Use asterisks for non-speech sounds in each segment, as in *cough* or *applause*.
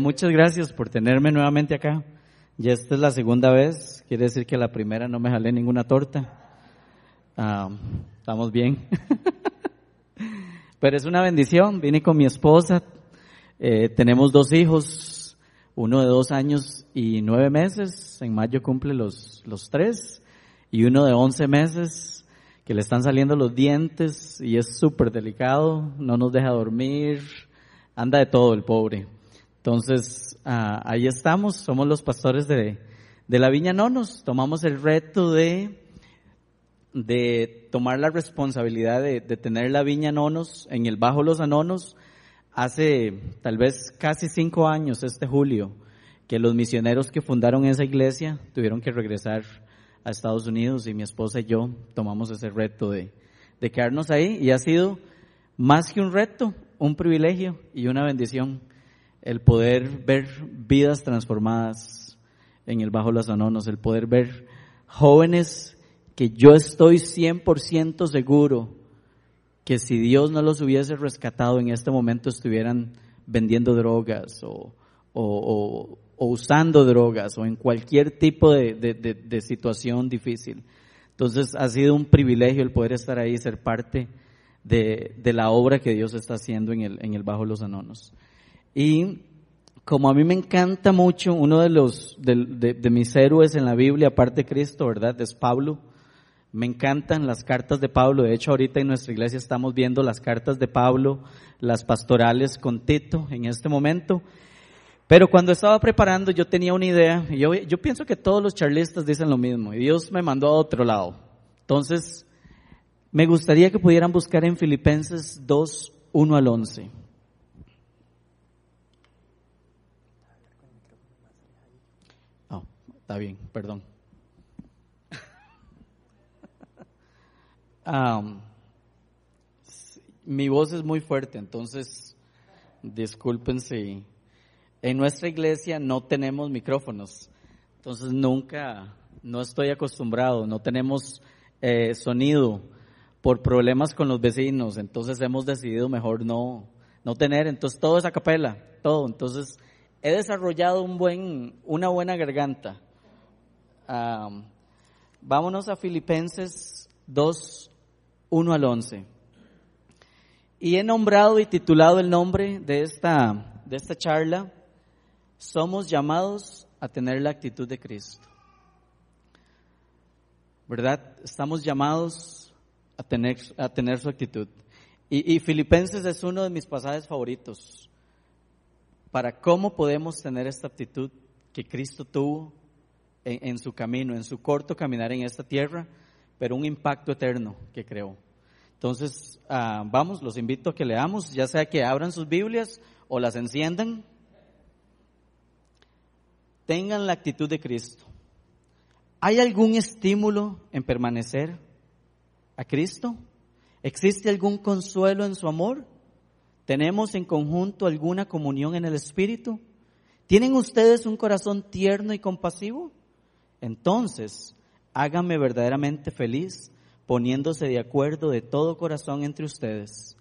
Muchas gracias por tenerme nuevamente acá. Ya esta es la segunda vez, quiere decir que la primera no me jalé ninguna torta. Ah, estamos bien. *laughs* Pero es una bendición, vine con mi esposa, eh, tenemos dos hijos, uno de dos años y nueve meses, en mayo cumple los, los tres, y uno de once meses que le están saliendo los dientes y es súper delicado, no nos deja dormir, anda de todo el pobre. Entonces, ah, ahí estamos, somos los pastores de, de la Viña Nonos, tomamos el reto de, de tomar la responsabilidad de, de tener la Viña Nonos en el Bajo Los Anonos. Hace tal vez casi cinco años, este julio, que los misioneros que fundaron esa iglesia tuvieron que regresar a Estados Unidos y mi esposa y yo tomamos ese reto de, de quedarnos ahí. Y ha sido más que un reto, un privilegio y una bendición el poder ver vidas transformadas en el Bajo Los Anonos, el poder ver jóvenes que yo estoy 100% seguro que si Dios no los hubiese rescatado en este momento estuvieran vendiendo drogas o, o, o, usando drogas o en cualquier tipo de, de, de, situación difícil. Entonces ha sido un privilegio el poder estar ahí y ser parte de, la obra que Dios está haciendo en el, en el Bajo Los Anonos. Y como a mí me encanta mucho, uno de los, de, mis héroes en la Biblia, aparte de Cristo, ¿verdad? Es Pablo. Me encantan las cartas de Pablo. De hecho, ahorita en nuestra iglesia estamos viendo las cartas de Pablo, las pastorales con Tito en este momento. Pero cuando estaba preparando yo tenía una idea. Yo, yo pienso que todos los charlistas dicen lo mismo. Y Dios me mandó a otro lado. Entonces, me gustaría que pudieran buscar en Filipenses 2, 1 al 11. Está bien, perdón. *laughs* mi voz es muy fuerte, entonces disculpen si en nuestra iglesia no tenemos micrófonos, entonces nunca, no estoy acostumbrado, no tenemos eh, sonido por problemas con los vecinos, entonces hemos decidido mejor no, no tener, entonces todo es a capela, todo, entonces he desarrollado un buen, una buena garganta vámonos a Filipenses 2, 1 al 11. Y he nombrado y titulado el nombre de esta, de esta charla, Somos llamados a tener la actitud de Cristo. ¿Verdad? Estamos llamados a tener, a tener su actitud. Y, y Filipenses es uno de mis pasajes favoritos para cómo podemos tener esta actitud que Cristo tuvo en, su camino, en su corto caminar en esta tierra, pero un impacto eterno que creó. Entonces, ah, vamos, los invito a que leamos, ya sea que abran sus Biblias o las enciendan. Tengan la actitud de Cristo. ¿Hay algún estímulo en permanecer a Cristo? ¿Existe algún consuelo en su amor? ¿Tenemos en conjunto alguna comunión en el Espíritu? ¿Tienen ustedes un corazón tierno y compasivo? Entonces, háganme verdaderamente feliz poniéndose de acuerdo de todo corazón entre ustedes,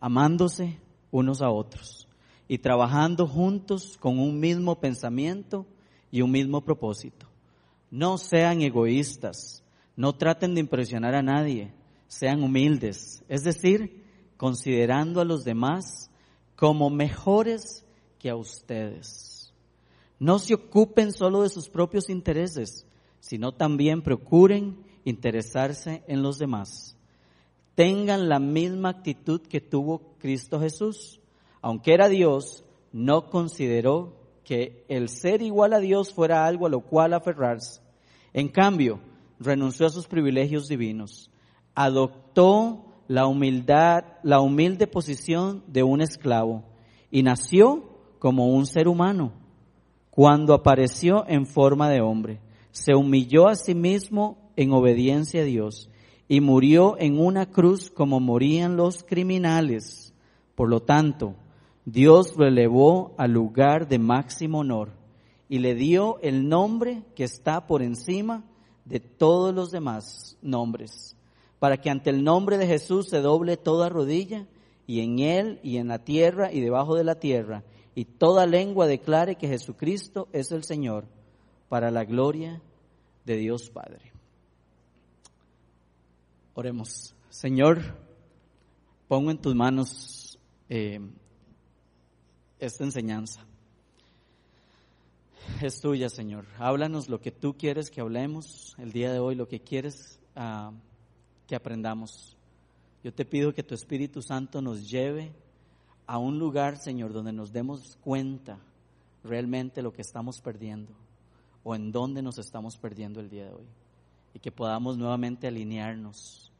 amándose unos a otros y trabajando juntos con un mismo pensamiento y un mismo propósito. No sean egoístas, no traten de impresionar a nadie, sean humildes, es decir, considerando a los demás como mejores que a ustedes. No se ocupen solo de sus propios intereses, sino también procuren interesarse en los demás. Tengan la misma actitud que tuvo Cristo Jesús. Aunque era Dios, no consideró que el ser igual a Dios fuera algo a lo cual aferrarse. En cambio, renunció a sus privilegios divinos. Adoptó la humildad, la humilde posición de un esclavo y nació como un ser humano cuando apareció en forma de hombre. Se humilló a sí mismo en obediencia a Dios y murió en una cruz como morían los criminales. Por lo tanto, Dios lo elevó al lugar de máximo honor y le dio el nombre que está por encima de todos los demás nombres, para que ante el nombre de Jesús se doble toda rodilla y en él y en la tierra y debajo de la tierra y toda lengua declare que Jesucristo es el Señor, para la gloria de Dios Padre. Oremos. Señor, pongo en tus manos eh, esta enseñanza. Es tuya, Señor. Háblanos lo que tú quieres que hablemos el día de hoy, lo que quieres ah, que aprendamos. Yo te pido que tu Espíritu Santo nos lleve a un lugar, Señor, donde nos demos cuenta realmente lo que estamos perdiendo o en dónde nos estamos perdiendo el día de hoy. Y que podamos nuevamente alinearnos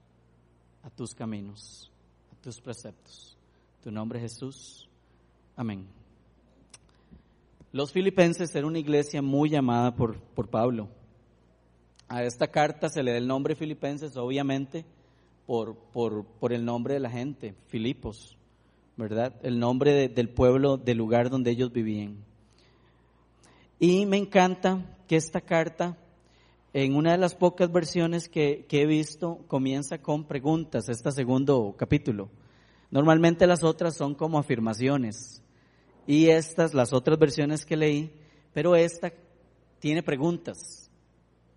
a tus caminos, a tus preceptos. Tu nombre Jesús. Amén. Los filipenses eran una iglesia muy llamada por, por Pablo. A esta carta se le da el nombre filipenses, obviamente, por, por, por el nombre de la gente, Filipos, ¿verdad? El nombre del pueblo, del lugar donde ellos vivían. Y me encanta que esta carta, en una de las pocas versiones que, he visto, comienza con preguntas, este segundo capítulo. Normalmente las otras son como afirmaciones. Y estas, las otras versiones que leí, pero esta tiene preguntas.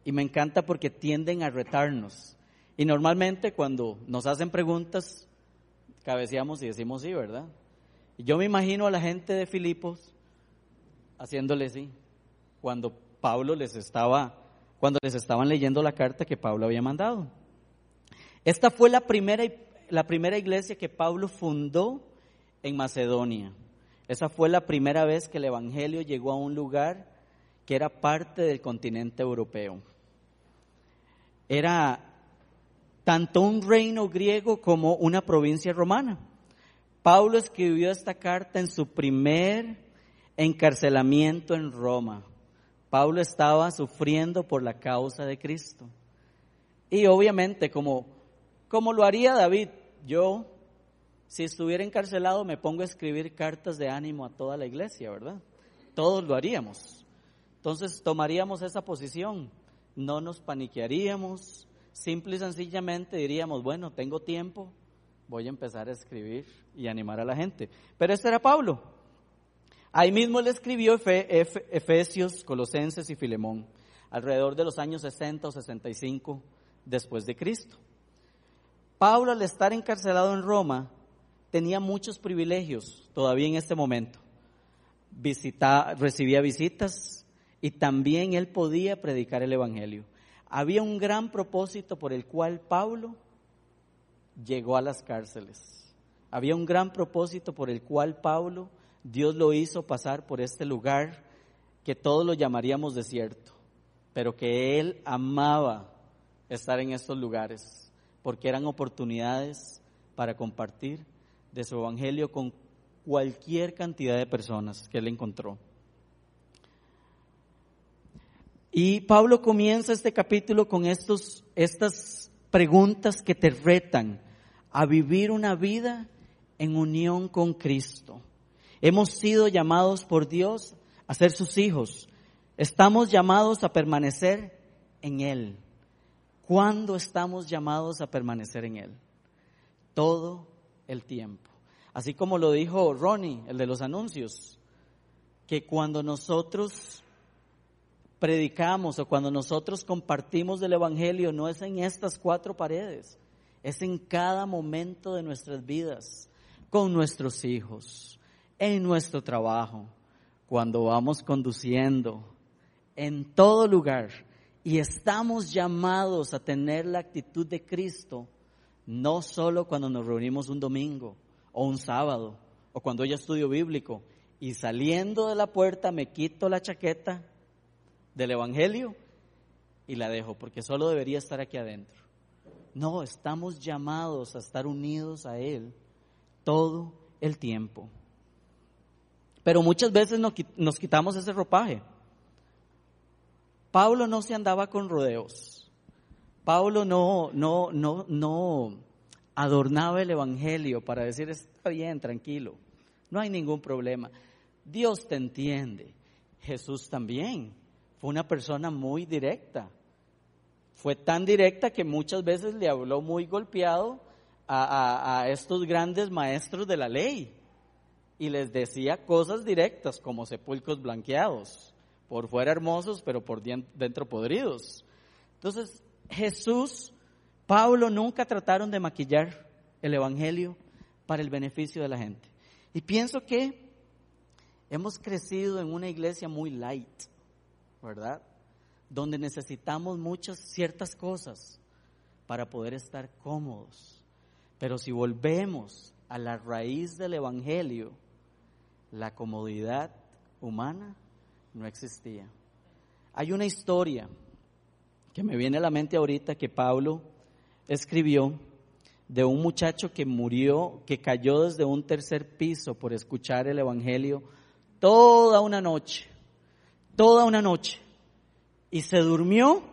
Y me encanta porque tienden a retarnos. Y normalmente cuando nos hacen preguntas, cabeceamos y decimos sí, ¿verdad? Yo me imagino a la gente de Filipos haciéndole sí, cuando Pablo les estaba, cuando les estaban leyendo la carta que Pablo había mandado. Esta fue la primera, la primera iglesia que Pablo fundó en Macedonia. Esa fue la primera vez que el Evangelio llegó a un lugar que era parte del continente europeo. Era tanto un reino griego como una provincia romana. Pablo escribió esta carta en su primer encarcelamiento en Roma. Pablo estaba sufriendo por la causa de Cristo. Y obviamente, como, como lo haría David, yo si estuviera encarcelado me pongo a escribir cartas de ánimo a toda la iglesia, ¿verdad? Todos lo haríamos. Entonces tomaríamos esa posición, no nos paniquearíamos, simple y sencillamente diríamos, bueno, tengo tiempo, voy a empezar a escribir y animar a la gente. Pero este era Pablo. Ahí mismo le escribió Efesios, Colosenses y Filemón, alrededor de los años 60 o 65 después de Cristo. Pablo al estar encarcelado en Roma tenía muchos privilegios todavía en este momento. recibía visitas y también él podía predicar el Evangelio. Había un gran propósito por el cual Pablo llegó a las cárceles. Había un gran propósito por el cual Pablo, Dios lo hizo pasar por este lugar que todos lo llamaríamos desierto, pero que él amaba estar en estos lugares, porque eran oportunidades para compartir de su evangelio con cualquier cantidad de personas que él encontró. Y Pablo comienza este capítulo con estos, estas preguntas que te retan a vivir una vida en unión con Cristo. Hemos sido llamados por Dios a ser sus hijos. Estamos llamados a permanecer en Él. ¿Cuándo estamos llamados a permanecer en Él? Todo el tiempo. Así como lo dijo Ronnie, el de los anuncios, que cuando nosotros predicamos o cuando nosotros compartimos del Evangelio no es en estas cuatro paredes, es en cada momento de nuestras vidas, con nuestros hijos, en nuestro trabajo, cuando vamos conduciendo, en todo lugar, y estamos llamados a tener la actitud de Cristo no solo cuando nos reunimos un domingo o un sábado o cuando yo estudio bíblico y saliendo de la puerta me quito la chaqueta del Evangelio y la dejo porque solo debería estar aquí adentro. No, estamos llamados a estar unidos a Él todo el tiempo. Pero muchas veces nos quitamos ese ropaje. Pablo no se andaba con rodeos. Pablo no, no, no, no adornaba el Evangelio para decir, está bien, tranquilo, no hay ningún problema. Dios te entiende. Jesús también fue una persona muy directa. Fue tan directa que muchas veces le habló muy golpeado a, estos grandes maestros de la ley. y les decía cosas directas como sepulcros blanqueados, por fuera hermosos, pero por dentro podridos. Entonces, Jesús, Pablo nunca trataron de maquillar el Evangelio para el beneficio de la gente. Y pienso que hemos crecido en una iglesia muy light, ¿verdad? Donde necesitamos muchas ciertas cosas para poder estar cómodos. Pero si volvemos a la raíz del Evangelio, la comodidad humana no existía. Hay una historia que me viene a la mente ahorita que Pablo escribió de un muchacho que murió, que cayó desde un tercer piso por escuchar el Evangelio toda una noche, toda una noche, y se durmió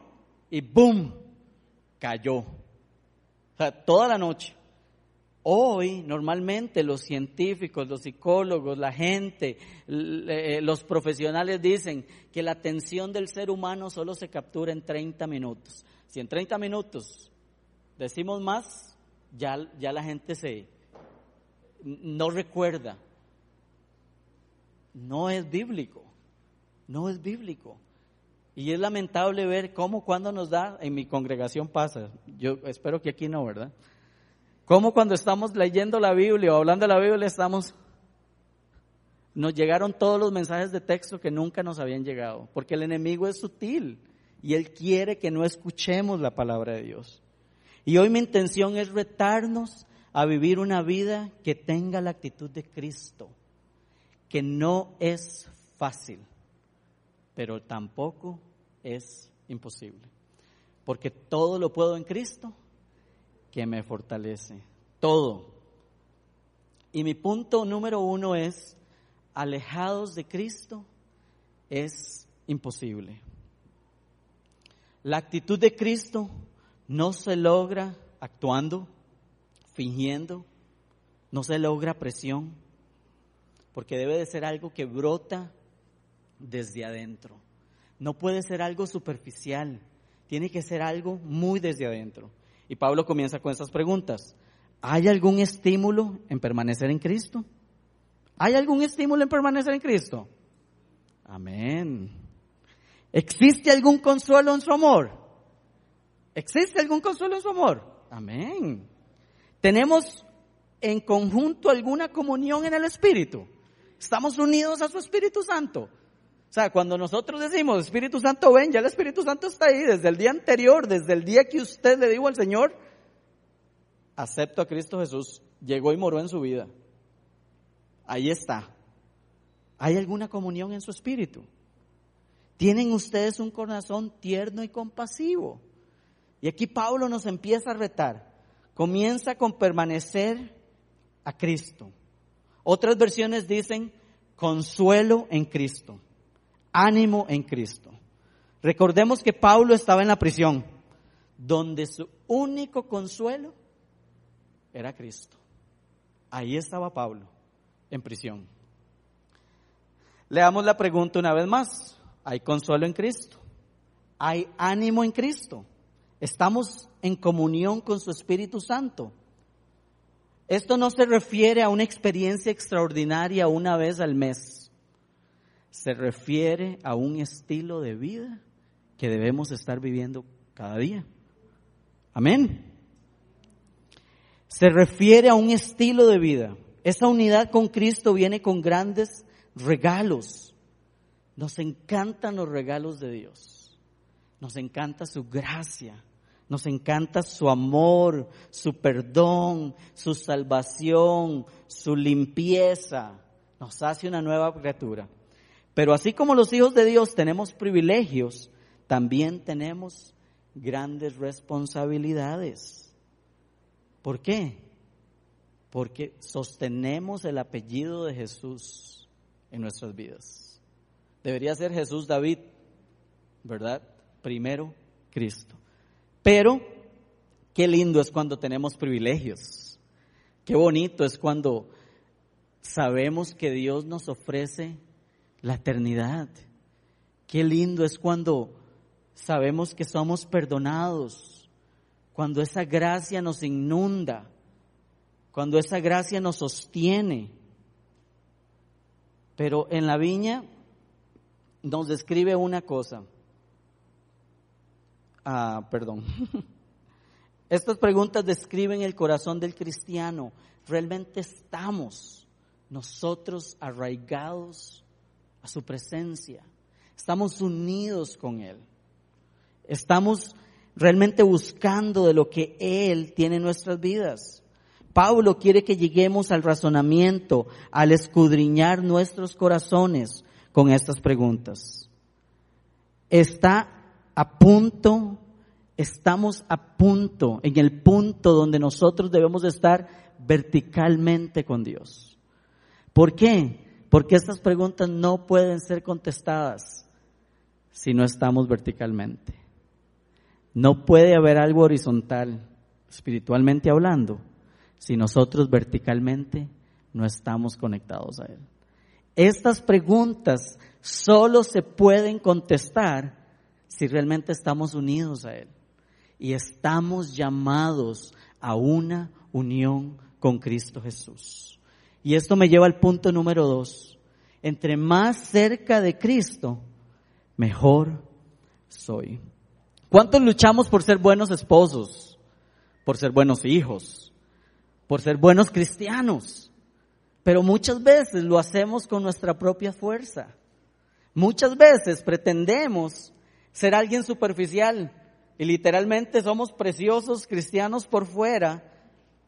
y ¡boom! cayó. O sea, toda la noche. Hoy, normalmente, los científicos, los psicólogos, la gente, eh, los profesionales dicen que la atención del ser humano solo se captura en 30 minutos. Si en 30 minutos decimos más, ya, ya la gente se no recuerda. No es bíblico, no es bíblico. Y es lamentable ver cómo cuando nos da, en mi congregación pasa, yo espero que aquí no, ¿verdad? Cómo cuando estamos leyendo la Biblia o hablando de la Biblia estamos, nos llegaron todos los mensajes de texto que nunca nos habían llegado, porque el enemigo es sutil y él quiere que no escuchemos la palabra de Dios. Y hoy mi intención es retarnos a vivir una vida que tenga la actitud de Cristo, que no es fácil, pero tampoco es imposible. Porque todo lo puedo en Cristo que me fortalece. Todo. Y mi punto número uno es, alejados de Cristo es imposible. La actitud de Cristo no se logra actuando, fingiendo, no se logra presión, porque debe de ser algo que brota desde adentro. No puede ser algo superficial, tiene que ser algo muy desde adentro. Y Pablo comienza con estas preguntas. ¿Hay algún estímulo en permanecer en Cristo? ¿Hay algún estímulo en permanecer en Cristo? Amén. ¿Existe algún consuelo en su amor? ¿Existe algún consuelo en su amor? Amén. ¿Tenemos en conjunto alguna comunión en el Espíritu? ¿Estamos unidos a su Espíritu Santo? O sea, cuando nosotros decimos, Espíritu Santo ven, ya el Espíritu Santo está ahí desde el día anterior, desde el día que usted le dijo al Señor, acepto a Cristo Jesús, llegó y moró en su vida. Ahí está. ¿Hay alguna comunión en su espíritu? ¿Tienen ustedes un corazón tierno y compasivo? Y aquí Pablo nos empieza a retar. Comienza con permanecer a Cristo. Otras versiones dicen consuelo en Cristo, ánimo en Cristo. Recordemos que Pablo estaba en la prisión, donde su único consuelo era Cristo. Ahí estaba Pablo, en prisión. Leamos la pregunta una vez más. ¿Hay consuelo en Cristo? ¿Hay ánimo en Cristo? Estamos en comunión con su Espíritu Santo. Esto no se refiere a una experiencia extraordinaria una vez al mes. Se refiere a un estilo de vida que debemos estar viviendo cada día. Amén. Se refiere a un estilo de vida. Esa unidad con Cristo viene con grandes regalos. Nos encantan los regalos de Dios. Nos encanta su gracia. Nos encanta su amor, su perdón, su salvación, su limpieza. Nos hace una nueva criatura. Pero así como los hijos de Dios tenemos privilegios, también tenemos grandes responsabilidades. ¿Por qué? Porque sostenemos el apellido de Jesús en nuestras vidas. Debería ser Jesús David, ¿verdad? Primero Cristo. Pero qué lindo es cuando tenemos privilegios. Qué bonito es cuando sabemos que Dios nos ofrece la eternidad. Qué lindo es cuando sabemos que somos perdonados, cuando esa gracia nos inunda, cuando esa gracia nos sostiene. Pero en la viña nos describe una cosa. Ah, perdón. *laughs* Estas preguntas describen el corazón del cristiano. ¿Realmente estamos nosotros arraigados a su presencia? ¿Estamos unidos con Él? ¿Estamos realmente buscando de lo que Él tiene en nuestras vidas? Pablo quiere que lleguemos al razonamiento, al escudriñar nuestros corazones con estas preguntas. Está a punto, estamos a punto, en el punto donde nosotros debemos estar verticalmente con Dios. ¿Por qué? Porque estas preguntas no pueden ser contestadas si no estamos verticalmente. No puede haber algo horizontal, espiritualmente hablando, si nosotros verticalmente no estamos conectados a Él. Estas preguntas solo se pueden contestar si realmente estamos unidos a Él. Y estamos llamados a una unión con Cristo Jesús. Y esto me lleva al punto número dos. Entre más cerca de Cristo, mejor soy. ¿Cuántos luchamos por ser buenos esposos? Por ser buenos hijos? Por ser buenos cristianos? Pero muchas veces lo hacemos con nuestra propia fuerza. Muchas veces pretendemos ser alguien superficial y literalmente somos preciosos cristianos por fuera,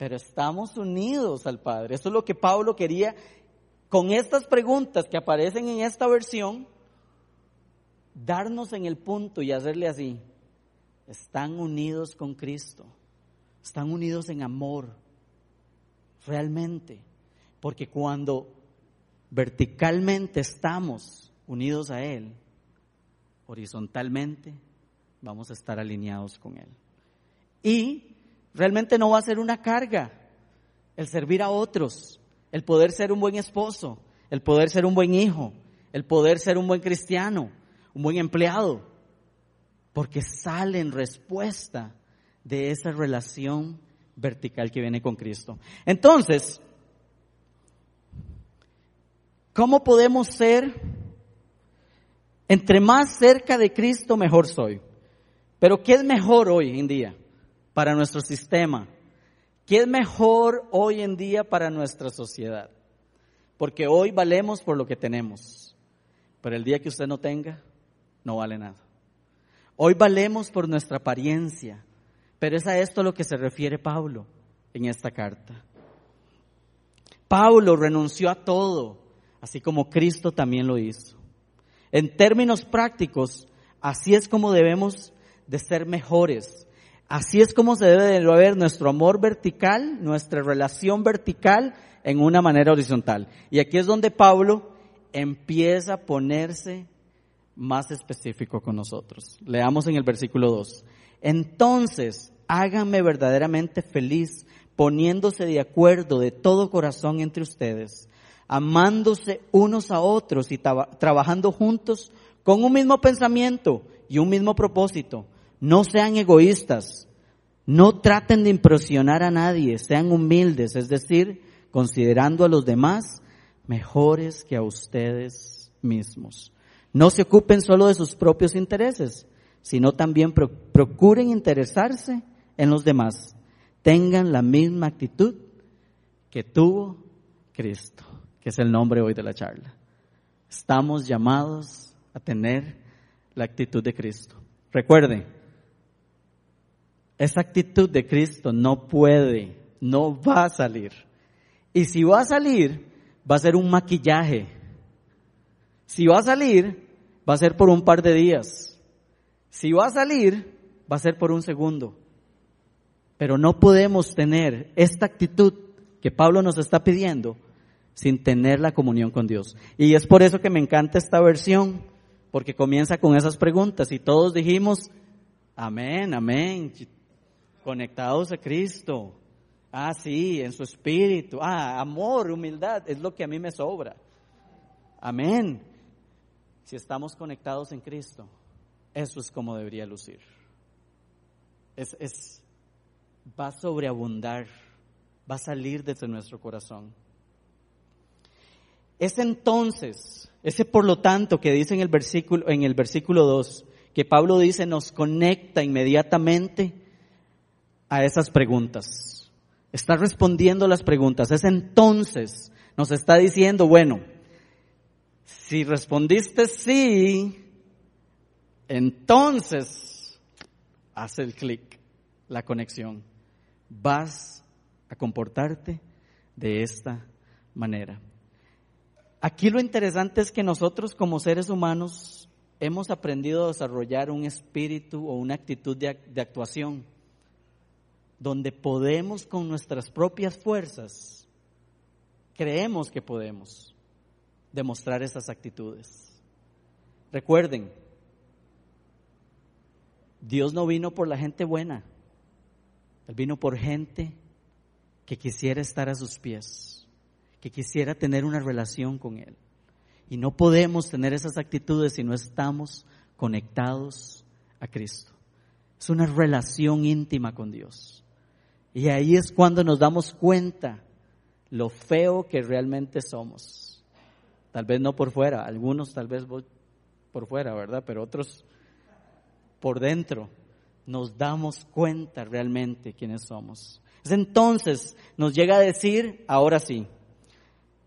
pero estamos unidos al Padre. Eso es lo que Pablo quería con estas preguntas que aparecen en esta versión, darnos en el punto y hacerle así. Están unidos con Cristo, están unidos en amor, realmente, porque cuando verticalmente estamos unidos a Él, horizontalmente vamos a estar alineados con Él. Y Realmente no va a ser una carga el servir a otros, el poder ser un buen esposo, el poder ser un buen hijo, el poder ser un buen cristiano, un buen empleado, porque sale en respuesta de esa relación vertical que viene con Cristo. Entonces, ¿cómo podemos ser? Entre más cerca de Cristo, mejor soy. Pero ¿qué es mejor hoy en día? Para nuestro sistema? ¿Qué es mejor hoy en día para nuestra sociedad? Porque hoy valemos por lo que tenemos, pero el día que usted no tenga, no vale nada. Hoy valemos por nuestra apariencia, pero es a esto a lo que se refiere Pablo en esta carta. Pablo renunció a todo, así como Cristo también lo hizo. En términos prácticos, así es como debemos de ser mejores Así es como se debe de ver nuestro amor vertical, nuestra relación vertical en una manera horizontal. Y aquí es donde Pablo empieza a ponerse más específico con nosotros. Leamos en el versículo 2. Entonces, háganme verdaderamente feliz poniéndose de acuerdo de todo corazón entre ustedes, amándose unos a otros y trabajando juntos con un mismo pensamiento y un mismo propósito no sean egoístas. No traten de impresionar a nadie. Sean humildes, es decir, considerando a los demás mejores que a ustedes mismos. No se ocupen solo de sus propios intereses, sino también procuren interesarse en los demás. Tengan la misma actitud que tuvo Cristo, que es el nombre hoy de la charla. Estamos llamados a tener la actitud de Cristo. Recuerden, esa actitud de Cristo no puede, no va a salir. Y si va a salir, va a ser un maquillaje. Si va a salir, va a ser por un par de días. Si va a salir, va a ser por un segundo. Pero no podemos tener esta actitud que Pablo nos está pidiendo sin tener la comunión con Dios. Y es por eso que me encanta esta versión, porque comienza con esas preguntas y todos dijimos, amén, amén, Conectados a Cristo. Ah, sí, en su espíritu. Ah, amor, humildad, es lo que a mí me sobra. Amén. Si estamos conectados en Cristo, eso es como debería lucir. Es, va a sobreabundar, va a salir desde nuestro corazón. Es entonces, ese por lo tanto que dice en el versículo, en el versículo 2, que Pablo dice nos conecta inmediatamente a esas preguntas. Está respondiendo las preguntas. Es entonces, nos está diciendo, bueno, si respondiste sí, entonces hace el clic, la conexión. Vas a comportarte de esta manera. Aquí lo interesante es que nosotros como seres humanos hemos aprendido a desarrollar un espíritu o una actitud de, actuación donde podemos con nuestras propias fuerzas, creemos que podemos demostrar esas actitudes. Recuerden, Dios no vino por la gente buena, Él vino por gente que quisiera estar a sus pies, que quisiera tener una relación con Él. Y no podemos tener esas actitudes si no estamos conectados a Cristo. Es una relación íntima con Dios. Y ahí es cuando nos damos cuenta lo feo que realmente somos. Tal vez no por fuera, algunos tal vez por fuera, ¿verdad? Pero otros por dentro nos damos cuenta realmente quiénes somos. Entonces nos llega a decir, ahora sí,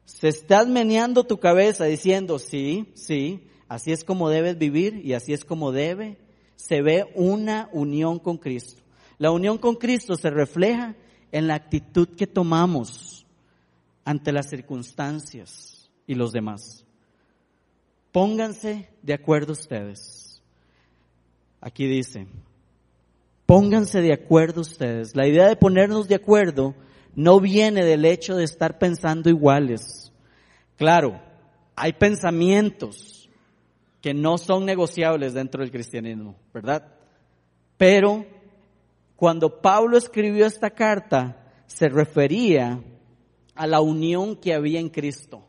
se estás meneando tu cabeza diciendo, sí, sí, así es como debes vivir y así es como debe, se ve una unión con Cristo. La unión con Cristo se refleja en la actitud que tomamos ante las circunstancias y los demás. Pónganse de acuerdo ustedes. Aquí dice, Pónganse de acuerdo ustedes. La idea de ponernos de acuerdo no viene del hecho de estar pensando iguales. Claro, hay pensamientos que no son negociables dentro del cristianismo, ¿verdad? Pero cuando Pablo escribió esta carta, se refería a la unión que había en Cristo,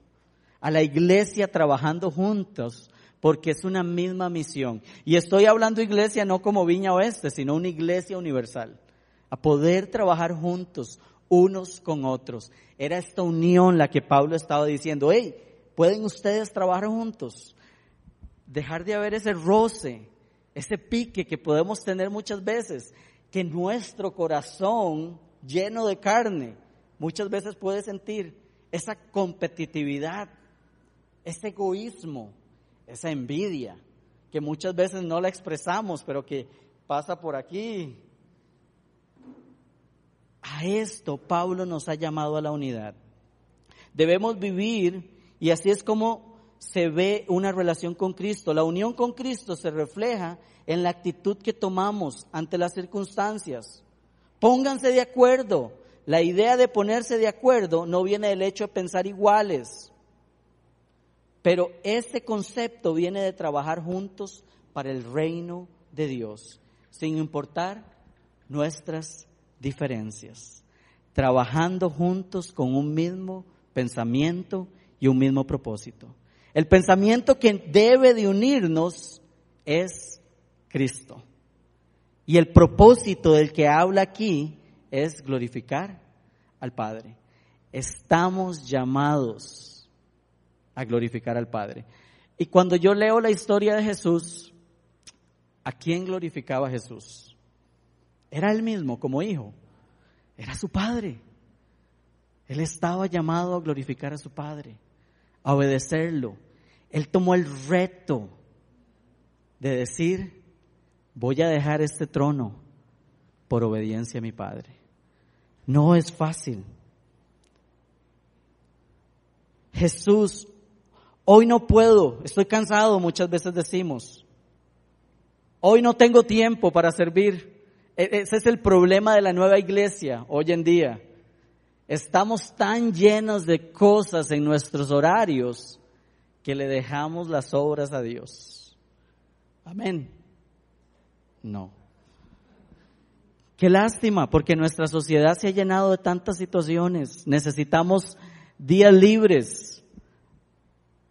a la iglesia trabajando juntos porque es una misma misión. Y estoy hablando iglesia no como Viña Oeste, sino una iglesia universal. A poder trabajar juntos, unos con otros. Era esta unión la que Pablo estaba diciendo, hey, ¿pueden ustedes trabajar juntos? Dejar de haber ese roce, ese pique que podemos tener muchas veces, que nuestro corazón lleno de carne muchas veces puede sentir esa competitividad, ese egoísmo, esa envidia, que muchas veces no la expresamos, pero que pasa por aquí. A esto Pablo nos ha llamado a la unidad. Debemos vivir y así es como se ve una relación con Cristo. La unión con Cristo se refleja en la actitud que tomamos ante las circunstancias. Pónganse de acuerdo. La idea de ponerse de acuerdo no viene del hecho de pensar iguales. Pero ese concepto viene de trabajar juntos para el reino de Dios, sin importar nuestras diferencias, trabajando juntos con un mismo pensamiento y un mismo propósito. El pensamiento que debe de unirnos es Cristo. Y el propósito del que habla aquí es glorificar al Padre. Estamos llamados a glorificar al Padre. Y cuando yo leo la historia de Jesús, ¿a quién glorificaba Jesús? Era él mismo como hijo, era su Padre. Él estaba llamado a glorificar a su Padre, a obedecerlo. Él tomó el reto de decir, voy a dejar este trono por obediencia a mi Padre. No es fácil. Jesús Hoy no puedo, estoy cansado, muchas veces decimos. Hoy no tengo tiempo para servir. E, ese es el problema de la nueva iglesia hoy en día. Estamos tan llenos de cosas en nuestros horarios que le dejamos las obras a Dios. Amén. No. Qué lástima, porque nuestra sociedad se ha llenado de tantas situaciones. Necesitamos días libres,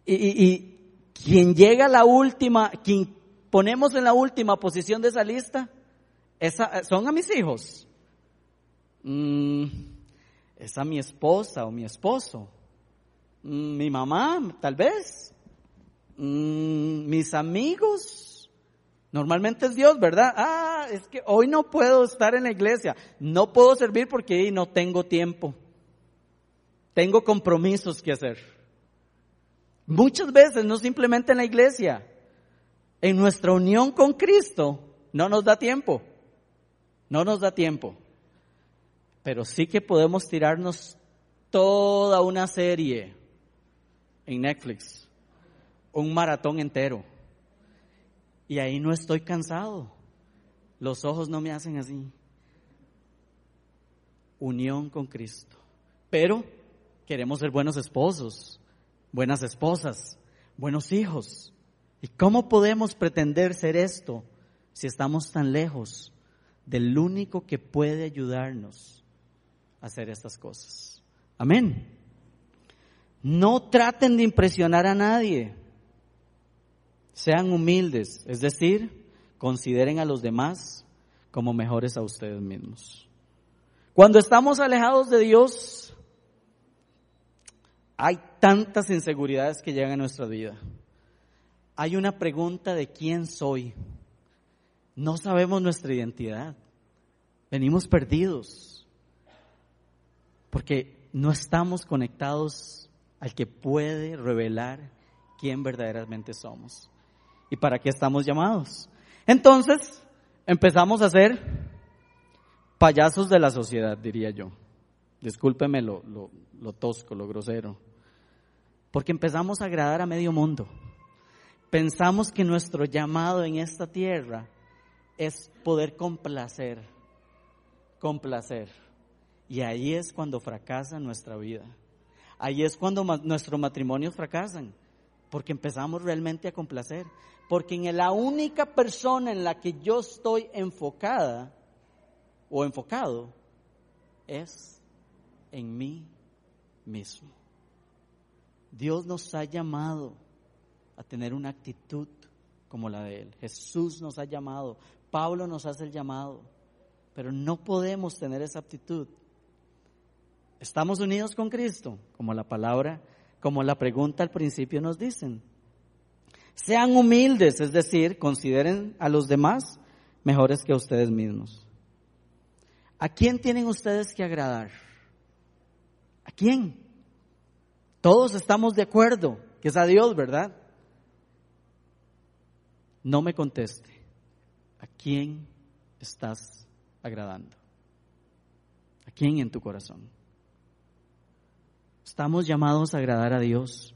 y, quien llega a la última, quien ponemos en la última posición de esa lista, esa, son a mis hijos. Mm, es a mi esposa o mi esposo. Mm, mi mamá, tal vez. Mm, mis amigos. Normalmente es Dios, ¿verdad? Ah, es que hoy no puedo estar en la iglesia. No puedo servir porque no tengo tiempo. Tengo compromisos que hacer. Muchas veces, no simplemente en la iglesia, en nuestra unión con Cristo, no nos da tiempo. No nos da tiempo. Pero sí que podemos tirarnos toda una serie en Netflix, un maratón entero. Y ahí no estoy cansado. Los ojos no me hacen así. Unión con Cristo. Pero queremos ser buenos esposos, buenas esposas, buenos hijos. ¿Y cómo podemos pretender ser esto si estamos tan lejos del único que puede ayudarnos a hacer estas cosas? Amén. No traten de impresionar a nadie. Sean humildes, es decir, consideren a los demás como mejores a ustedes mismos. Cuando estamos alejados de Dios, hay tantas inseguridades que llegan a nuestra vida. Hay una pregunta de quién soy. No sabemos nuestra identidad. Venimos perdidos. Porque no estamos conectados al que puede revelar quién verdaderamente somos y para qué estamos llamados. Entonces, empezamos a ser payasos de la sociedad, diría yo. Discúlpeme lo, tosco, lo grosero. Porque empezamos a agradar a medio mundo. Pensamos que nuestro llamado en esta tierra es poder complacer, complacer. Y ahí es cuando fracasa nuestra vida. Ahí es cuando nuestros matrimonios fracasan, porque empezamos realmente a complacer. Porque en la única persona en la que yo estoy enfocada o enfocado es en mí mismo. Dios nos ha llamado a tener una actitud como la de Él. Jesús nos ha llamado, Pablo nos hace el llamado, pero no podemos tener esa actitud ¿Estamos unidos con Cristo? Como la palabra, como la pregunta al principio nos dicen. Sean humildes, es decir, consideren a los demás mejores que a ustedes mismos. ¿A quién tienen ustedes que agradar? ¿A quién? Todos estamos de acuerdo que es a Dios, ¿verdad? No me conteste. ¿A quién estás agradando? ¿A quién en tu corazón? Estamos llamados a agradar a Dios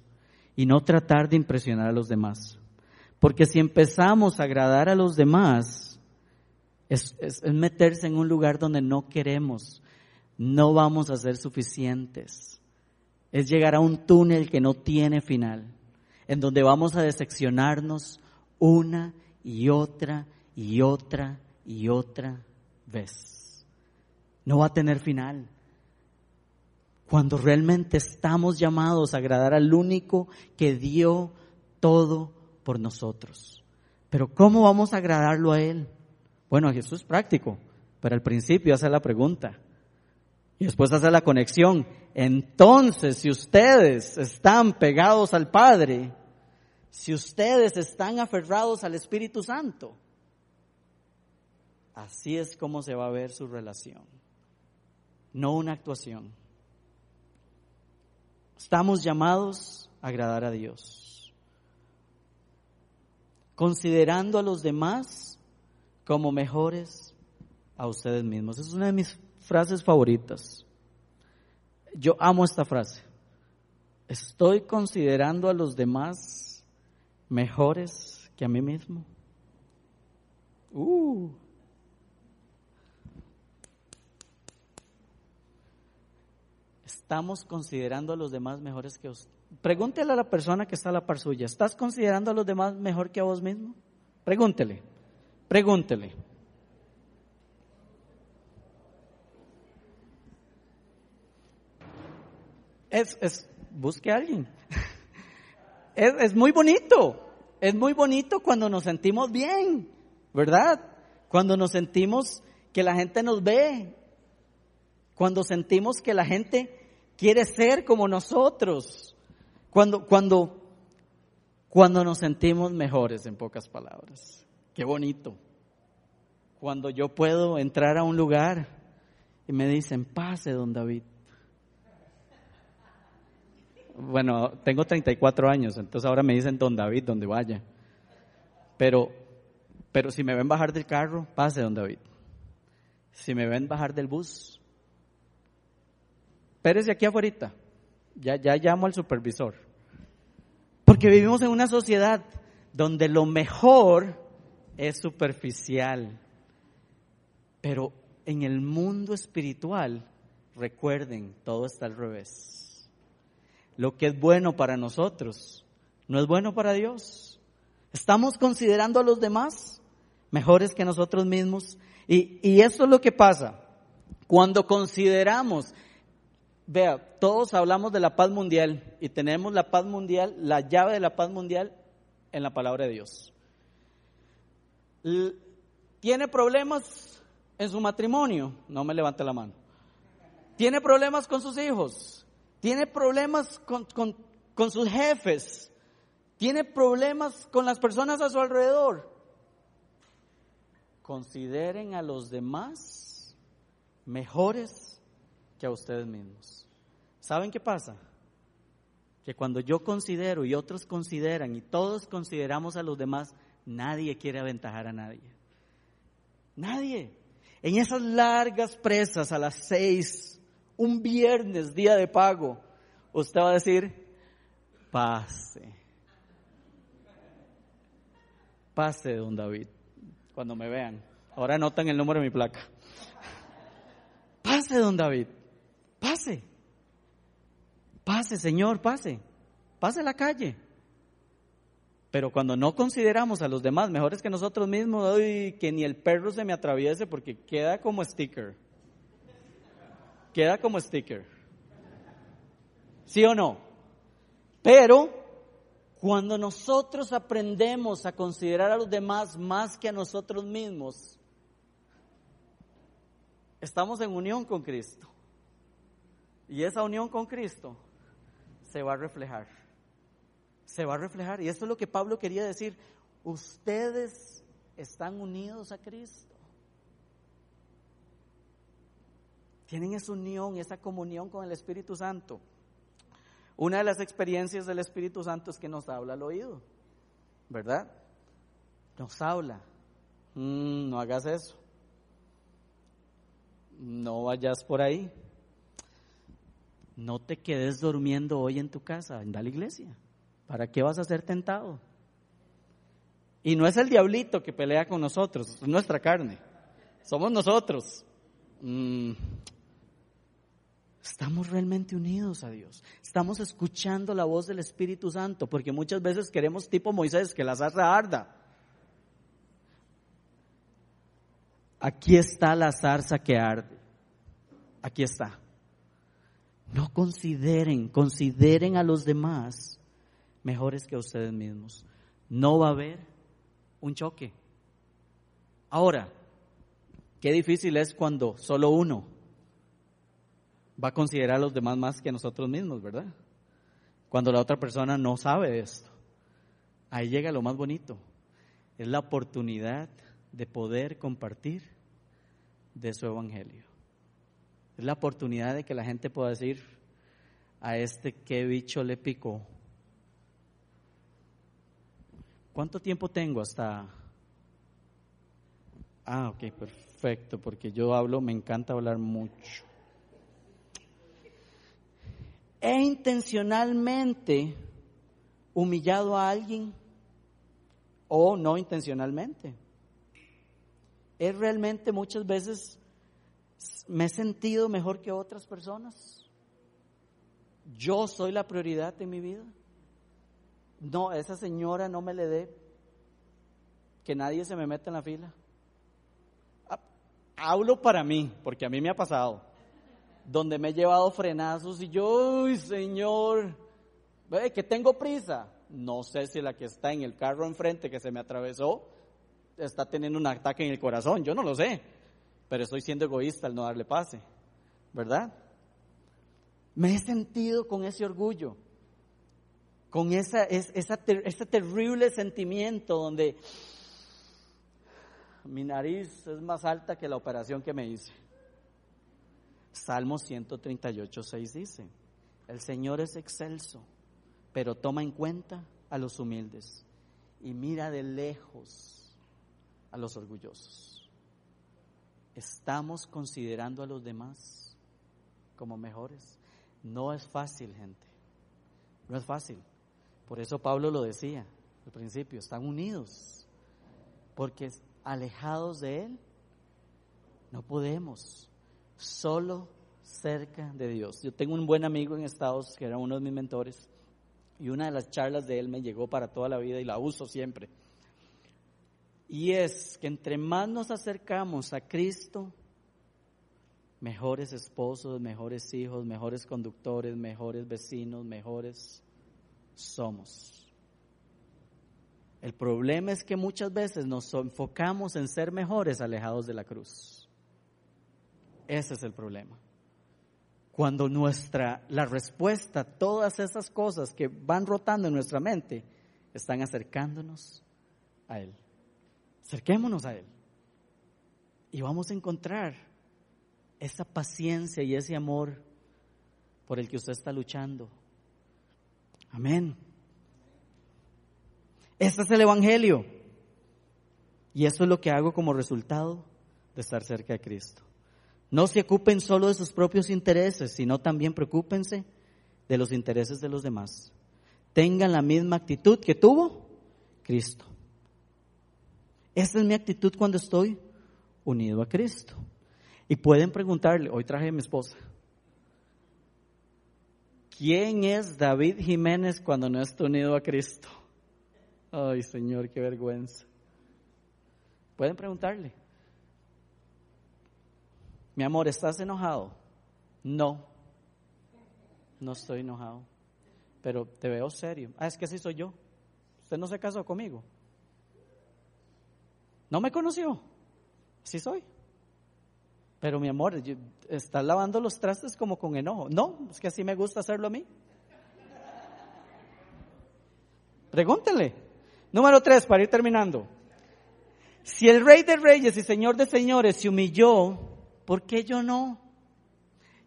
y no tratar de impresionar a los demás. Porque si empezamos a agradar a los demás, es, meterse en un lugar donde no queremos. No vamos a ser suficientes. Es llegar a un túnel que no tiene final, en donde vamos a decepcionarnos una y otra y otra y otra vez. No va a tener final cuando realmente estamos llamados a agradar al único que dio todo por nosotros. Pero ¿cómo vamos a agradarlo a Él? Bueno, Jesús es práctico, pero al principio hace la pregunta y después hace la conexión. Entonces, si ustedes están pegados al Padre, si ustedes están aferrados al Espíritu Santo, así es como se va a ver su relación, no una actuación. Estamos llamados a agradar a Dios, considerando a los demás como mejores a ustedes mismos. Es una de mis frases favoritas. Yo amo esta frase. Estoy considerando a los demás mejores que a mí mismo. Uh. Estamos considerando a los demás mejores que usted. Pregúntele a la persona que está a la par suya, ¿estás considerando a los demás mejor que a vos mismo? Pregúntele, pregúntele. Es, es, busque a alguien. *laughs* Es, es muy bonito, es muy bonito cuando nos sentimos bien, ¿verdad? Cuando nos sentimos que la gente nos ve, cuando sentimos que la gente quiere ser como nosotros. Cuando, cuando, cuando nos sentimos mejores, en pocas palabras. Qué bonito. Cuando yo puedo entrar a un lugar y me dicen, pase, don David. Bueno, tengo 34 años, entonces ahora me dicen don David, donde vaya. Pero, pero si me ven bajar del carro, pase, don David. Si me ven bajar del bus, espérese aquí afuera. Ya, ya llamo al supervisor. Porque vivimos en una sociedad donde lo mejor es superficial. Pero en el mundo espiritual, recuerden, todo está al revés. Lo que es bueno para nosotros no es bueno para Dios. Estamos considerando a los demás mejores que nosotros mismos. Y, y eso es lo que pasa. Cuando consideramos Vea, todos hablamos de la paz mundial y tenemos la paz mundial, la llave de la paz mundial en la palabra de Dios. ¿Tiene problemas en su matrimonio? No me levante la mano. ¿Tiene problemas con sus hijos? ¿Tiene problemas con, con sus jefes? ¿Tiene problemas con las personas a su alrededor? Consideren a los demás mejores que a ustedes mismos. ¿Saben qué pasa? Que cuando yo considero y otros consideran y todos consideramos a los demás, nadie quiere aventajar a nadie. Nadie. En esas largas presas a las seis, un viernes, día de pago, usted va a decir, pase. Pase, don David, cuando me vean. Ahora anotan el número de mi placa. *laughs* Pase, don David. Pase. Pase, Señor, pase. Pase la calle. Pero cuando no consideramos a los demás mejores que nosotros mismos, uy, que ni el perro se me atraviese porque queda como sticker. Queda como sticker. ¿Sí o no? Pero cuando nosotros aprendemos a considerar a los demás más que a nosotros mismos, estamos en unión con Cristo. Y esa unión con Cristo se va a reflejar. Se va a reflejar. Y esto es lo que Pablo quería decir. Ustedes están unidos a Cristo. Tienen esa unión, esa comunión con el Espíritu Santo. Una de las experiencias del Espíritu Santo es que nos habla al oído, ¿verdad? Nos habla. Mm, no hagas eso. No vayas por ahí no te quedes durmiendo hoy en tu casa, anda a la iglesia. ¿Para qué vas a ser tentado? Y no es el diablito que pelea con nosotros, es nuestra carne. Somos nosotros. Mm. Estamos realmente unidos a Dios. Estamos escuchando la voz del Espíritu Santo, porque muchas veces queremos tipo Moisés, que la zarza arda. Aquí está la zarza que arde. Aquí está. No consideren, consideren a los demás mejores que a ustedes mismos. No va a haber un choque. Ahora, qué difícil es cuando solo uno va a considerar a los demás más que a nosotros mismos, ¿verdad? Cuando la otra persona no sabe esto. Ahí llega lo más bonito. Es la oportunidad de poder compartir de su evangelio. Es la oportunidad de que la gente pueda decir a este qué bicho le picó. ¿Cuánto tiempo tengo hasta... Ah, ok, perfecto, porque yo hablo, me encanta hablar mucho. He intencionalmente humillado a alguien o no intencionalmente. Es realmente muchas veces me he sentido mejor que otras personas. Yo soy la prioridad en mi vida. No, esa señora no me le dé. Que nadie se me meta en la fila. Ah, hablo para mí, porque a mí me ha pasado. Donde me he llevado frenazos y yo, uy, señor, que tengo prisa. No sé si la que está en el carro enfrente que se me atravesó está teniendo un ataque en el corazón. Yo no lo sé pero estoy siendo egoísta al no darle pase, ¿verdad? Me he sentido con ese orgullo. con esa, esa, ese terrible sentimiento donde mi nariz es más alta que la operación que me hice. Salmo 138, 6 dice, el Señor es excelso, pero toma en cuenta a los humildes y mira de lejos a los orgullosos. Estamos considerando a los demás como mejores. No es fácil, gente. No es fácil. Por eso Pablo lo decía al principio, están unidos. Porque alejados de Él no podemos. Solo cerca de Dios. Yo tengo un buen amigo en Estados que era uno de mis mentores y una de las charlas de él me llegó para toda la vida y la uso siempre. Y es que entre más nos acercamos a Cristo, mejores esposos, mejores hijos, mejores conductores, mejores vecinos, mejores somos. El problema es que muchas veces nos enfocamos en ser mejores alejados de la cruz. Ese es el problema cuando nuestra, la respuesta a todas esas cosas que van rotando en nuestra mente están acercándonos a Él. Acerquémonos a Él. Y vamos a encontrar esa paciencia y ese amor por el que usted está luchando. Amén. Este es el Evangelio. Y eso es lo que hago como resultado de estar cerca de Cristo. No se ocupen solo de sus propios intereses, sino también preocúpense de los intereses de los demás. Tengan la misma actitud que tuvo Cristo. Esa es mi actitud cuando estoy unido a Cristo. Y pueden preguntarle, hoy traje a mi esposa, ¿quién es David Jiménez cuando no está unido a Cristo? Ay Señor, qué vergüenza. Pueden preguntarle. Mi amor, ¿estás enojado? No, no estoy enojado, pero te veo serio. Ah, es que así soy yo. Usted no se casó conmigo. No me conoció. Así soy. Pero mi amor, estás lavando los trastes como con enojo. No, es que así me gusta hacerlo a mí. Pregúntele. Número tres, para ir terminando. Si el rey de reyes y señor de señores se humilló ¿por qué yo no?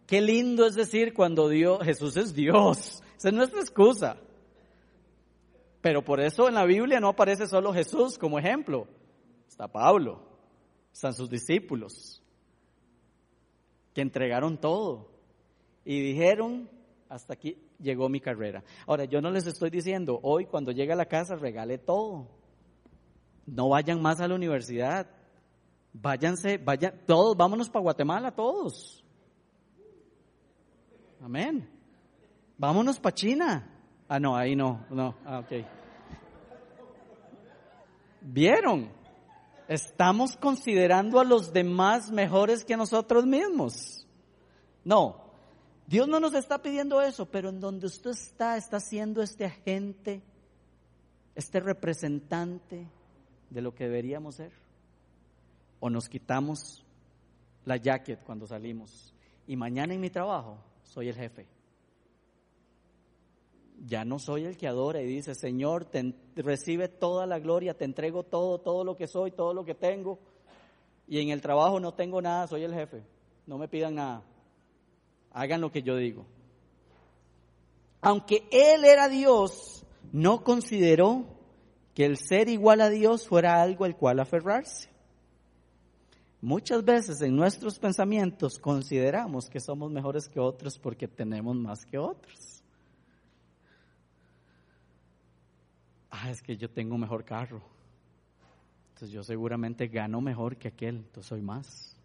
Qué lindo es decir cuando Dios, Jesús es Dios. Esa es nuestra excusa. Pero por eso en la Biblia no aparece solo Jesús como ejemplo. Está Pablo, están sus discípulos, que entregaron todo y dijeron, hasta aquí llegó mi carrera. Ahora, yo no les estoy diciendo, hoy cuando llegue a la casa regale todo. No vayan más a la universidad. Váyanse, vayan, todos, vámonos para Guatemala, todos. Amén. Vámonos para China. Ah, no, ahí no, no, ah, ok. ¿Vieron? Estamos considerando a los demás mejores que nosotros mismos. No, Dios no nos está pidiendo eso, pero en donde usted está, está siendo este agente, este representante de lo que deberíamos ser o nos quitamos la jacket cuando salimos. Y mañana en mi trabajo soy el jefe. Ya no soy el que adora y dice, Señor, te, recibe toda la gloria, te entrego todo, todo lo que soy, todo lo que tengo. Y en el trabajo no tengo nada, soy el jefe. No me pidan nada. Hagan lo que yo digo. Aunque Él era Dios, no consideró que el ser igual a Dios fuera algo al cual aferrarse. Muchas veces en nuestros pensamientos consideramos que somos mejores que otros porque tenemos más que otros. Ah, es que yo tengo un mejor carro. Entonces yo seguramente gano mejor que aquel, entonces soy más.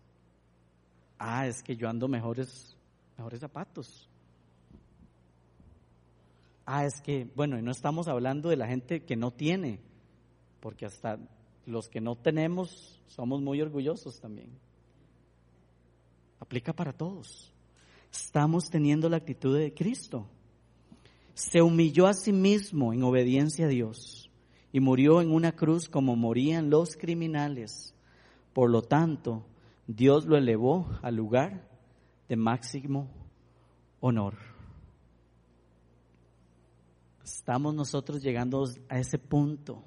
Ah, es que yo ando mejores, mejores zapatos. Ah, es que, bueno, y no estamos hablando de la gente que no tiene, porque hasta los que no tenemos somos muy orgullosos también. Aplica para todos. Estamos teniendo la actitud de Cristo. Se humilló a sí mismo en obediencia a Dios y murió en una cruz como morían los criminales. Por lo tanto, Dios lo elevó al lugar de máximo honor. Estamos nosotros llegando a ese punto.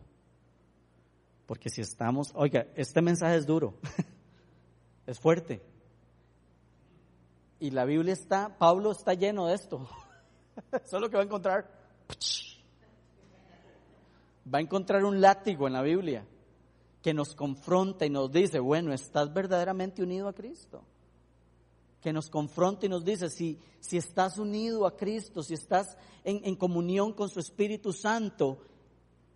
Porque si estamos, oiga, este mensaje es duro, *laughs* es fuerte. Y la Biblia está, Pablo está lleno de esto. *laughs* Eso es lo que va a encontrar. Va a encontrar un látigo en la Biblia que nos confronta y nos dice, bueno, estás verdaderamente unido a Cristo. Que nos confronta y nos dice, si, si estás unido a Cristo, si estás en, en comunión con su Espíritu Santo,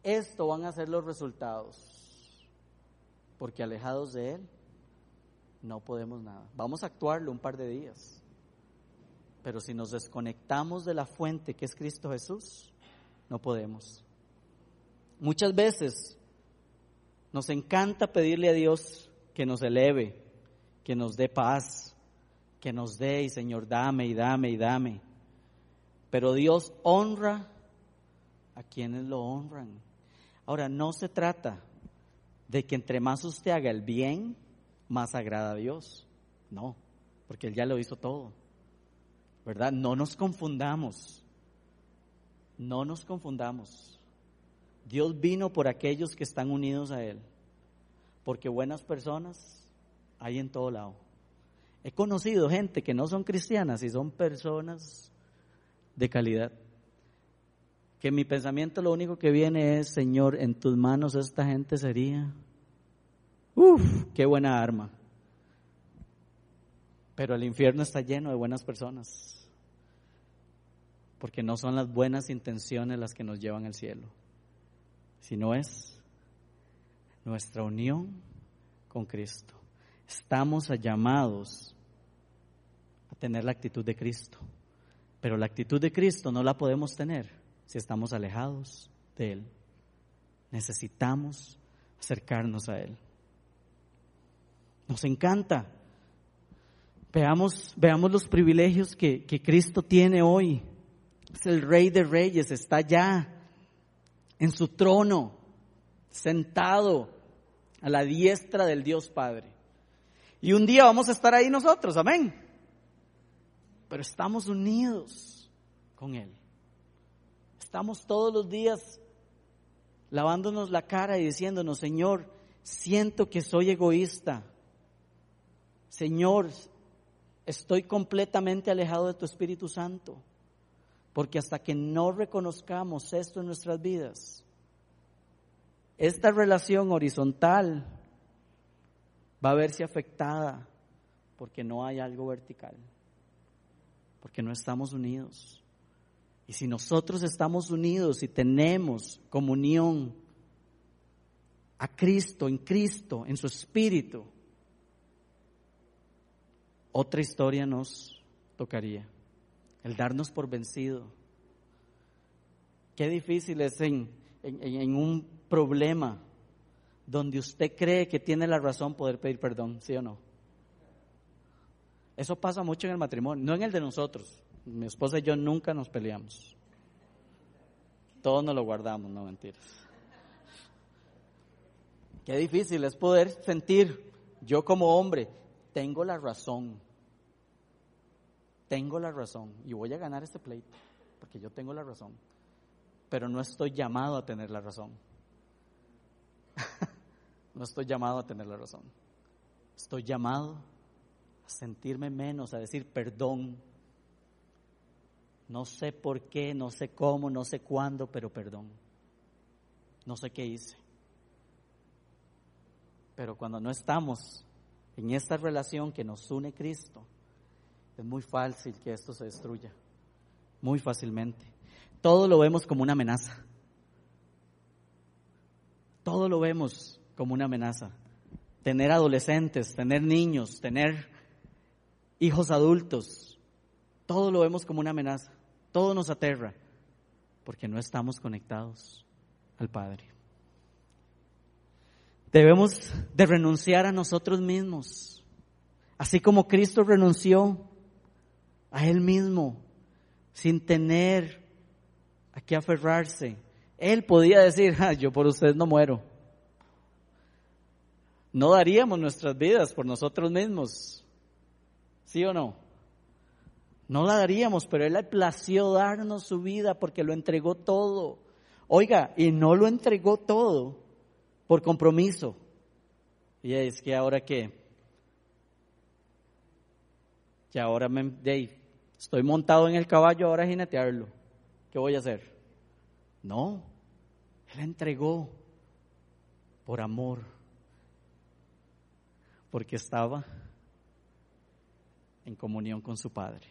esto van a ser los resultados. Porque alejados de Él, no podemos nada. Vamos a actuarlo un par de días. Pero si nos desconectamos de la fuente que es Cristo Jesús, no podemos. Muchas veces nos encanta pedirle a Dios que nos eleve, que nos dé paz, que nos dé y Señor, dame y dame y dame. Pero Dios honra a quienes lo honran. Ahora, no se trata de que entre más usted haga el bien, más agrada a Dios. No, porque Él ya lo hizo todo. ¿Verdad? No nos confundamos. No nos confundamos. Dios vino por aquellos que están unidos a Él, porque buenas personas hay en todo lado. He conocido gente que no son cristianas y son personas de calidad. Que mi pensamiento lo único que viene es, Señor, en tus manos esta gente sería, uff, qué buena arma. Pero el infierno está lleno de buenas personas, porque no son las buenas intenciones las que nos llevan al cielo sino es nuestra unión con Cristo. Estamos llamados a tener la actitud de Cristo, pero la actitud de Cristo no la podemos tener si estamos alejados de Él. Necesitamos acercarnos a Él. Nos encanta. Veamos, veamos los privilegios que, que Cristo tiene hoy. Es el Rey de Reyes, está allá en su trono, sentado a la diestra del Dios Padre. Y un día vamos a estar ahí nosotros, amén. Pero estamos unidos con Él. Estamos todos los días lavándonos la cara y diciéndonos, Señor, siento que soy egoísta. Señor, estoy completamente alejado de tu Espíritu Santo. Porque hasta que no reconozcamos esto en nuestras vidas, esta relación horizontal va a verse afectada porque no hay algo vertical, porque no estamos unidos. Y si nosotros estamos unidos y tenemos comunión a Cristo, en Cristo, en su Espíritu, otra historia nos tocaría el darnos por vencido. Qué difícil es en, un problema donde usted cree que tiene la razón poder pedir perdón, ¿sí o no? Eso pasa mucho en el matrimonio, no en el de nosotros. Mi esposa y yo nunca nos peleamos. Todos nos lo guardamos, no mentiras. Qué difícil es poder sentir, yo como hombre, tengo la razón tengo la razón y voy a ganar este pleito, porque yo tengo la razón, pero no estoy llamado a tener la razón. *laughs* no estoy llamado a tener la razón. Estoy llamado a sentirme menos, a decir perdón. No sé por qué, no sé cómo, no sé cuándo, pero perdón. No sé qué hice. Pero cuando no estamos en esta relación que nos une Cristo, es muy fácil que esto se destruya, muy fácilmente. Todo lo vemos como una amenaza. Todo lo vemos como una amenaza. Tener adolescentes, tener niños, tener hijos adultos, todo lo vemos como una amenaza. Todo nos aterra porque no estamos conectados al Padre. Debemos de renunciar a nosotros mismos, así como Cristo renunció a Él mismo, sin tener a qué aferrarse. Él podía decir, yo por usted no muero. No daríamos nuestras vidas por nosotros mismos. ¿Sí o no? No la daríamos, pero Él le plació darnos su vida porque lo entregó todo. Oiga, y no lo entregó todo por compromiso. Y es que ahora qué? Que ahora me, estoy montado en el caballo, ahora jinetearlo. ¿Qué voy a hacer? No, Él entregó por amor, porque estaba en comunión con su Padre.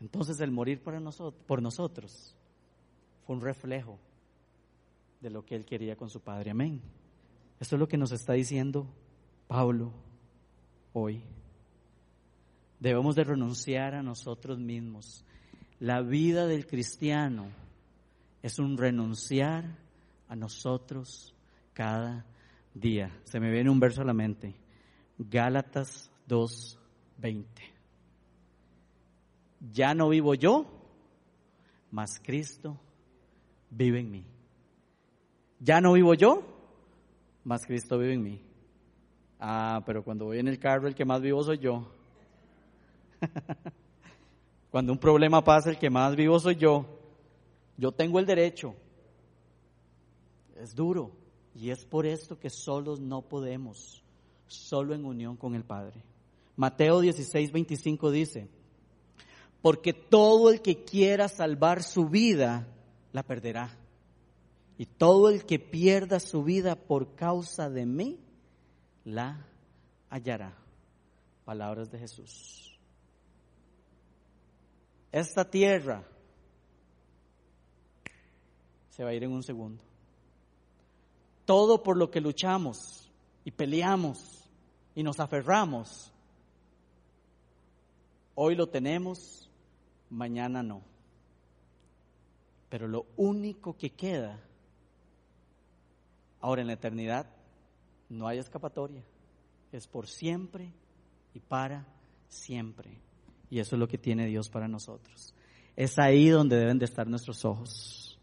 Entonces el morir por nosotros fue un reflejo de lo que Él quería con su Padre. Amén. Esto es lo que nos está diciendo Pablo hoy. Debemos de renunciar a nosotros mismos. La vida del cristiano es un renunciar a nosotros cada día. Se me viene un verso a la mente. Gálatas 2:20. Ya no vivo yo, mas Cristo vive en mí. Ya no vivo yo, mas Cristo vive en mí. Ah, pero cuando voy en el carro el que más vivo soy yo. *laughs* cuando un problema pasa el que más vivo soy yo. Yo tengo el derecho. Es duro. Y es por esto que solos no podemos, solo en unión con el Padre. Mateo 16, 25 dice, porque todo el que quiera salvar su vida, la perderá. Y todo el que pierda su vida por causa de mí, la hallará. Palabras de Jesús. Esta tierra se va a ir en un segundo. Todo por lo que luchamos y peleamos y nos aferramos, hoy lo tenemos, mañana no. Pero lo único que queda ahora en la eternidad no hay escapatoria. Es por siempre y para siempre. Y eso es lo que tiene Dios para nosotros. Es ahí donde deben de estar nuestros ojos.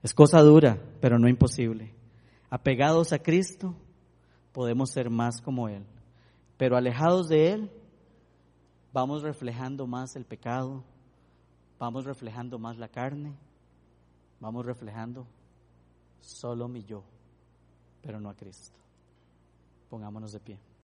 Es cosa dura, pero no imposible. Apegados a Cristo, podemos ser más como Él. Pero alejados de Él, vamos reflejando más el pecado, vamos reflejando más la carne, vamos reflejando solo mi yo, pero no a Cristo. Pongámonos de pie.